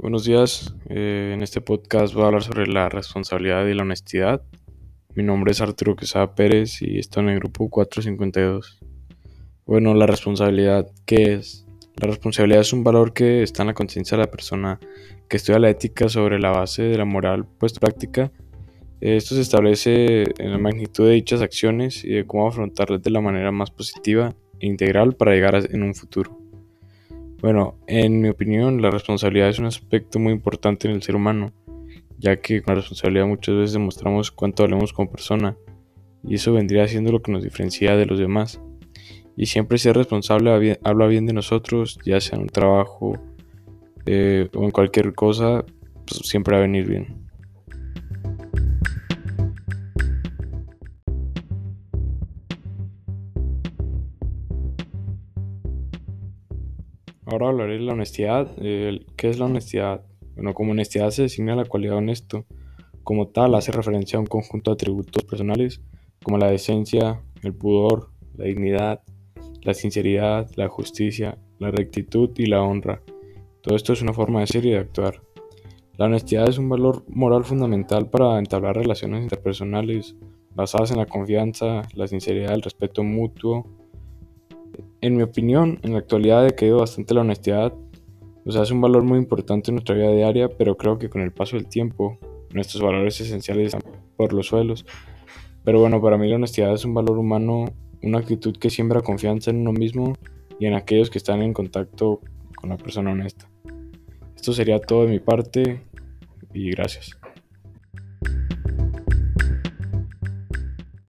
Buenos días, eh, en este podcast voy a hablar sobre la responsabilidad y la honestidad. Mi nombre es Arturo Quesada Pérez y estoy en el grupo 452. Bueno, la responsabilidad, ¿qué es? La responsabilidad es un valor que está en la conciencia de la persona que estudia la ética sobre la base de la moral puesta práctica. Esto se establece en la magnitud de dichas acciones y de cómo afrontarlas de la manera más positiva e integral para llegar a, en un futuro. Bueno, en mi opinión, la responsabilidad es un aspecto muy importante en el ser humano, ya que con la responsabilidad muchas veces demostramos cuánto valemos como persona, y eso vendría siendo lo que nos diferencia de los demás. Y siempre ser responsable habla bien de nosotros, ya sea en un trabajo eh, o en cualquier cosa, pues siempre va a venir bien. Ahora hablaré de la honestidad. ¿Qué es la honestidad? Bueno, como honestidad se designa la cualidad honesto. Como tal, hace referencia a un conjunto de atributos personales como la decencia, el pudor, la dignidad, la sinceridad, la justicia, la rectitud y la honra. Todo esto es una forma de ser y de actuar. La honestidad es un valor moral fundamental para entablar relaciones interpersonales basadas en la confianza, la sinceridad, el respeto mutuo en mi opinión, en la actualidad he caído bastante la honestidad. O sea, es un valor muy importante en nuestra vida diaria, pero creo que con el paso del tiempo, nuestros valores esenciales están por los suelos. Pero bueno, para mí la honestidad es un valor humano, una actitud que siembra confianza en uno mismo y en aquellos que están en contacto con la persona honesta. Esto sería todo de mi parte y gracias.